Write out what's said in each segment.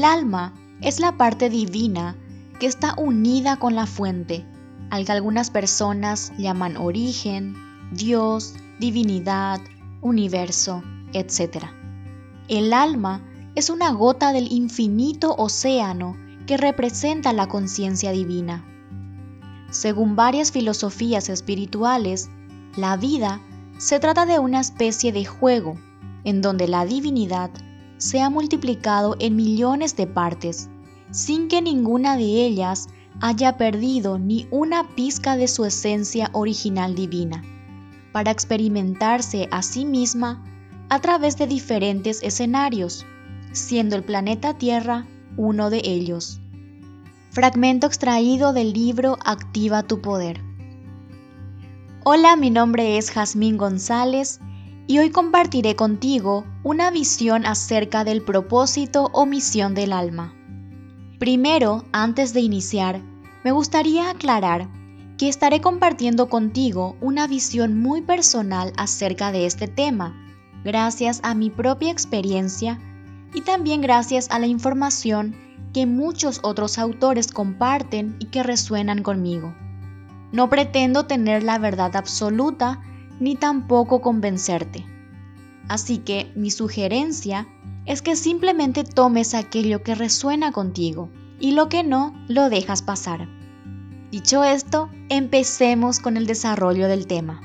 El alma es la parte divina que está unida con la fuente, al que algunas personas llaman origen, Dios, divinidad, universo, etc. El alma es una gota del infinito océano que representa la conciencia divina. Según varias filosofías espirituales, la vida se trata de una especie de juego en donde la divinidad se ha multiplicado en millones de partes, sin que ninguna de ellas haya perdido ni una pizca de su esencia original divina, para experimentarse a sí misma a través de diferentes escenarios, siendo el planeta Tierra uno de ellos. Fragmento extraído del libro Activa tu Poder. Hola, mi nombre es Jazmín González y hoy compartiré contigo una visión acerca del propósito o misión del alma. Primero, antes de iniciar, me gustaría aclarar que estaré compartiendo contigo una visión muy personal acerca de este tema, gracias a mi propia experiencia y también gracias a la información que muchos otros autores comparten y que resuenan conmigo. No pretendo tener la verdad absoluta ni tampoco convencerte. Así que mi sugerencia es que simplemente tomes aquello que resuena contigo y lo que no lo dejas pasar. Dicho esto, empecemos con el desarrollo del tema.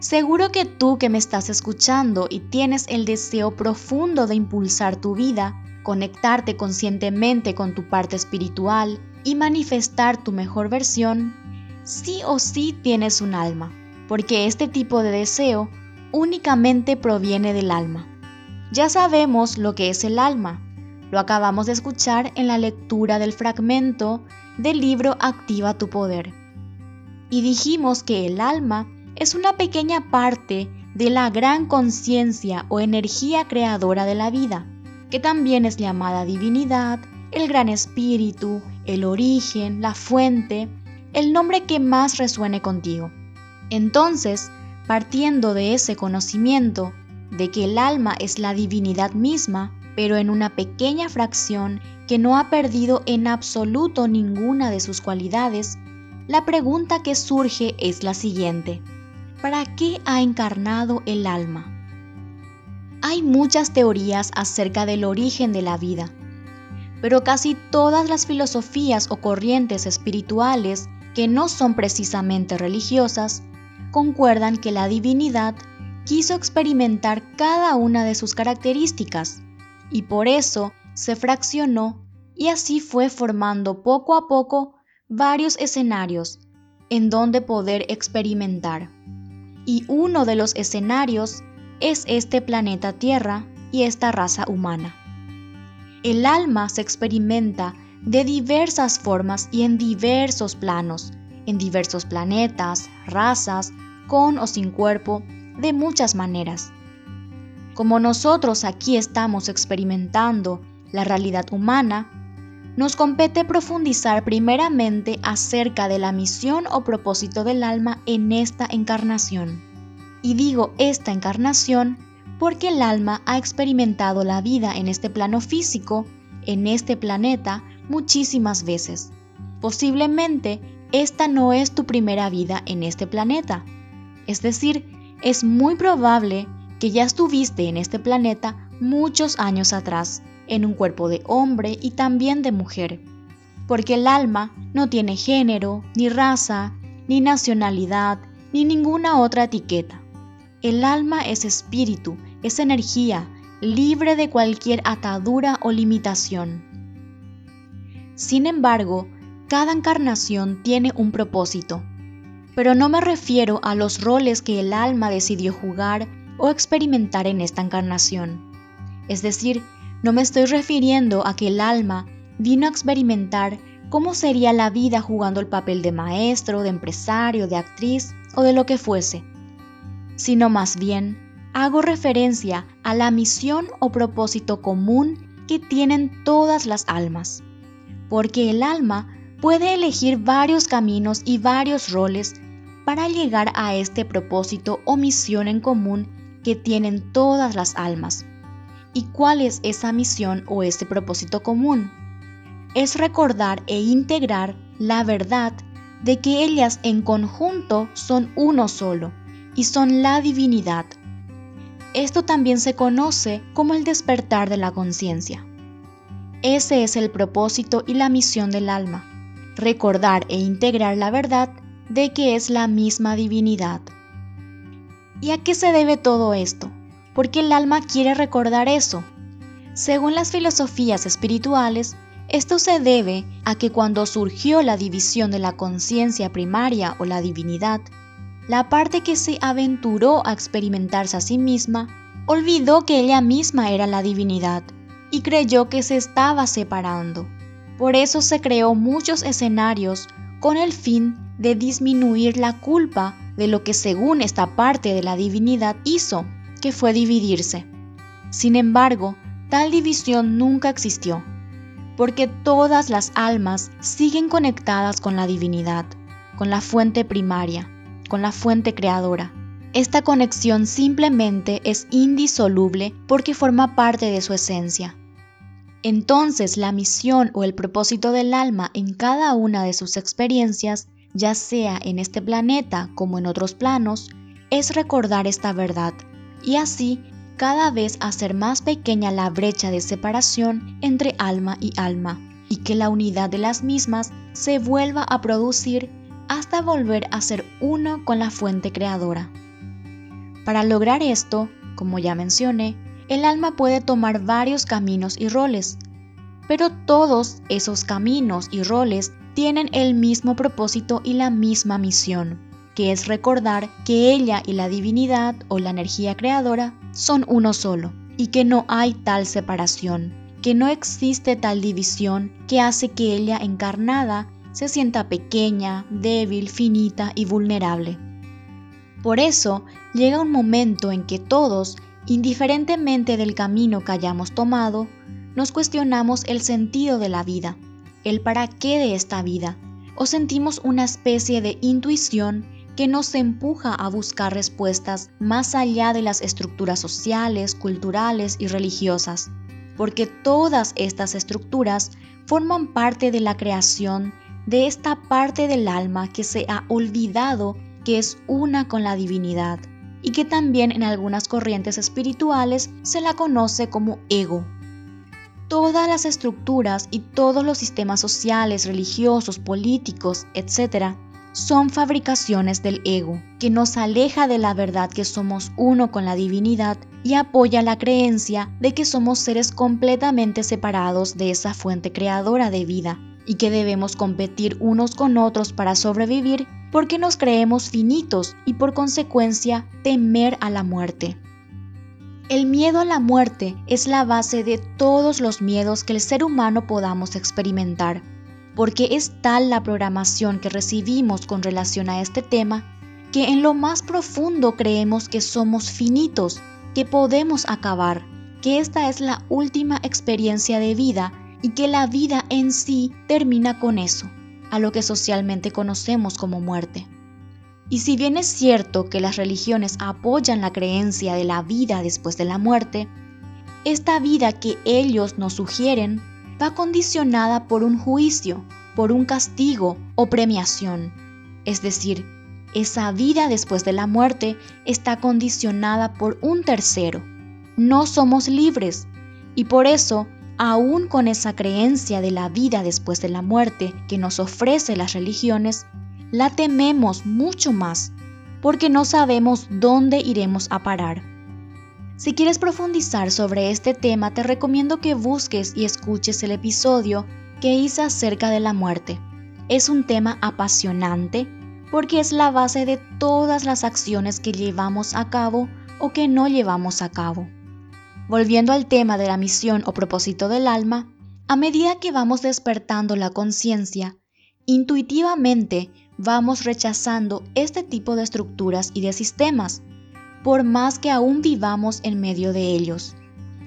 Seguro que tú que me estás escuchando y tienes el deseo profundo de impulsar tu vida, conectarte conscientemente con tu parte espiritual y manifestar tu mejor versión, sí o sí tienes un alma, porque este tipo de deseo únicamente proviene del alma. Ya sabemos lo que es el alma, lo acabamos de escuchar en la lectura del fragmento del libro Activa tu Poder. Y dijimos que el alma es una pequeña parte de la gran conciencia o energía creadora de la vida, que también es llamada divinidad, el gran espíritu, el origen, la fuente, el nombre que más resuene contigo. Entonces, partiendo de ese conocimiento de que el alma es la divinidad misma, pero en una pequeña fracción que no ha perdido en absoluto ninguna de sus cualidades, la pregunta que surge es la siguiente. ¿Para qué ha encarnado el alma? Hay muchas teorías acerca del origen de la vida, pero casi todas las filosofías o corrientes espirituales que no son precisamente religiosas concuerdan que la divinidad quiso experimentar cada una de sus características y por eso se fraccionó y así fue formando poco a poco varios escenarios en donde poder experimentar. Y uno de los escenarios es este planeta Tierra y esta raza humana. El alma se experimenta de diversas formas y en diversos planos, en diversos planetas, razas, con o sin cuerpo, de muchas maneras. Como nosotros aquí estamos experimentando la realidad humana, nos compete profundizar primeramente acerca de la misión o propósito del alma en esta encarnación. Y digo esta encarnación porque el alma ha experimentado la vida en este plano físico, en este planeta, muchísimas veces. Posiblemente esta no es tu primera vida en este planeta. Es decir, es muy probable que ya estuviste en este planeta muchos años atrás, en un cuerpo de hombre y también de mujer, porque el alma no tiene género, ni raza, ni nacionalidad, ni ninguna otra etiqueta. El alma es espíritu, es energía, libre de cualquier atadura o limitación. Sin embargo, cada encarnación tiene un propósito, pero no me refiero a los roles que el alma decidió jugar o experimentar en esta encarnación. Es decir, no me estoy refiriendo a que el alma vino a experimentar cómo sería la vida jugando el papel de maestro, de empresario, de actriz o de lo que fuese, sino más bien hago referencia a la misión o propósito común que tienen todas las almas, porque el alma puede elegir varios caminos y varios roles para llegar a este propósito o misión en común que tienen todas las almas. ¿Y cuál es esa misión o ese propósito común? Es recordar e integrar la verdad de que ellas en conjunto son uno solo y son la divinidad. Esto también se conoce como el despertar de la conciencia. Ese es el propósito y la misión del alma, recordar e integrar la verdad de que es la misma divinidad. ¿Y a qué se debe todo esto? Porque el alma quiere recordar eso. Según las filosofías espirituales, esto se debe a que cuando surgió la división de la conciencia primaria o la divinidad, la parte que se aventuró a experimentarse a sí misma olvidó que ella misma era la divinidad y creyó que se estaba separando. Por eso se creó muchos escenarios con el fin de disminuir la culpa de lo que según esta parte de la divinidad hizo, que fue dividirse. Sin embargo, tal división nunca existió porque todas las almas siguen conectadas con la divinidad, con la fuente primaria, con la fuente creadora. Esta conexión simplemente es indisoluble porque forma parte de su esencia. Entonces la misión o el propósito del alma en cada una de sus experiencias, ya sea en este planeta como en otros planos, es recordar esta verdad y así cada vez hacer más pequeña la brecha de separación entre alma y alma, y que la unidad de las mismas se vuelva a producir hasta volver a ser uno con la fuente creadora. Para lograr esto, como ya mencioné, el alma puede tomar varios caminos y roles, pero todos esos caminos y roles tienen el mismo propósito y la misma misión que es recordar que ella y la divinidad o la energía creadora son uno solo y que no hay tal separación, que no existe tal división que hace que ella encarnada se sienta pequeña, débil, finita y vulnerable. Por eso llega un momento en que todos, indiferentemente del camino que hayamos tomado, nos cuestionamos el sentido de la vida, el para qué de esta vida, o sentimos una especie de intuición que nos empuja a buscar respuestas más allá de las estructuras sociales, culturales y religiosas, porque todas estas estructuras forman parte de la creación de esta parte del alma que se ha olvidado que es una con la divinidad y que también en algunas corrientes espirituales se la conoce como ego. Todas las estructuras y todos los sistemas sociales, religiosos, políticos, etc., son fabricaciones del ego, que nos aleja de la verdad que somos uno con la divinidad y apoya la creencia de que somos seres completamente separados de esa fuente creadora de vida y que debemos competir unos con otros para sobrevivir porque nos creemos finitos y por consecuencia temer a la muerte. El miedo a la muerte es la base de todos los miedos que el ser humano podamos experimentar porque es tal la programación que recibimos con relación a este tema que en lo más profundo creemos que somos finitos, que podemos acabar, que esta es la última experiencia de vida y que la vida en sí termina con eso, a lo que socialmente conocemos como muerte. Y si bien es cierto que las religiones apoyan la creencia de la vida después de la muerte, esta vida que ellos nos sugieren va condicionada por un juicio, por un castigo o premiación. Es decir, esa vida después de la muerte está condicionada por un tercero. No somos libres y por eso, aún con esa creencia de la vida después de la muerte que nos ofrece las religiones, la tememos mucho más porque no sabemos dónde iremos a parar. Si quieres profundizar sobre este tema, te recomiendo que busques y escuches el episodio que hice acerca de la muerte. Es un tema apasionante porque es la base de todas las acciones que llevamos a cabo o que no llevamos a cabo. Volviendo al tema de la misión o propósito del alma, a medida que vamos despertando la conciencia, intuitivamente vamos rechazando este tipo de estructuras y de sistemas por más que aún vivamos en medio de ellos.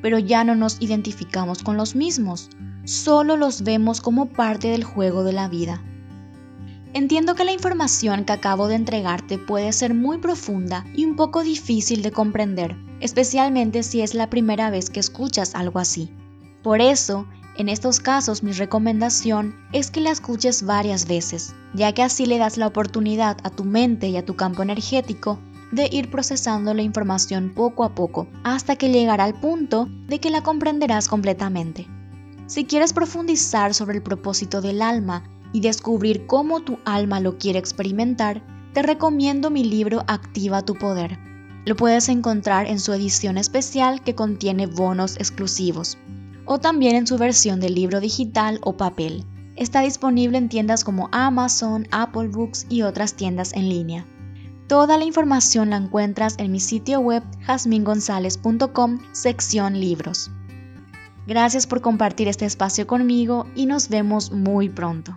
Pero ya no nos identificamos con los mismos, solo los vemos como parte del juego de la vida. Entiendo que la información que acabo de entregarte puede ser muy profunda y un poco difícil de comprender. especialmente si es la primera vez que escuchas algo así. Por eso, en estos casos mi recomendación es que la escuches varias veces, ya que así le das la oportunidad a tu mente y a tu campo energético de ir procesando la información poco a poco, hasta que llegará al punto de que la comprenderás completamente. Si quieres profundizar sobre el propósito del alma y descubrir cómo tu alma lo quiere experimentar, te recomiendo mi libro Activa tu Poder. Lo puedes encontrar en su edición especial que contiene bonos exclusivos, o también en su versión de libro digital o papel. Está disponible en tiendas como Amazon, Apple Books y otras tiendas en línea. Toda la información la encuentras en mi sitio web jasmingonzalez.com, sección libros. Gracias por compartir este espacio conmigo y nos vemos muy pronto.